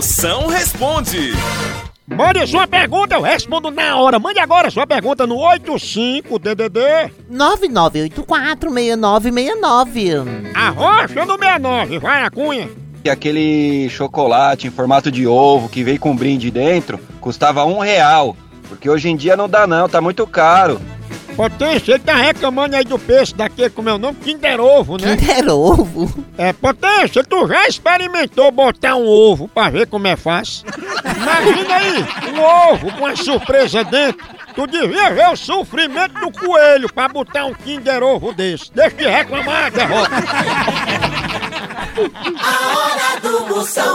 Moção responde. Mande sua pergunta, eu respondo na hora. Mande agora sua pergunta no 85DDD. 99846969. Arrocha no 69, vai a cunha. E aquele chocolate em formato de ovo que veio com brinde dentro custava um real. Porque hoje em dia não dá não, tá muito caro. Potência, ele tá reclamando aí do peixe daquele, como é o nome? Kinder Ovo, né? Kinder Ovo. É, Potência, tu já experimentou botar um ovo pra ver como é fácil? Imagina aí, um ovo com uma surpresa dentro. Tu devia ver o sofrimento do coelho pra botar um Kinder Ovo desse. Deixa de reclamar, derrota. A hora do Moção.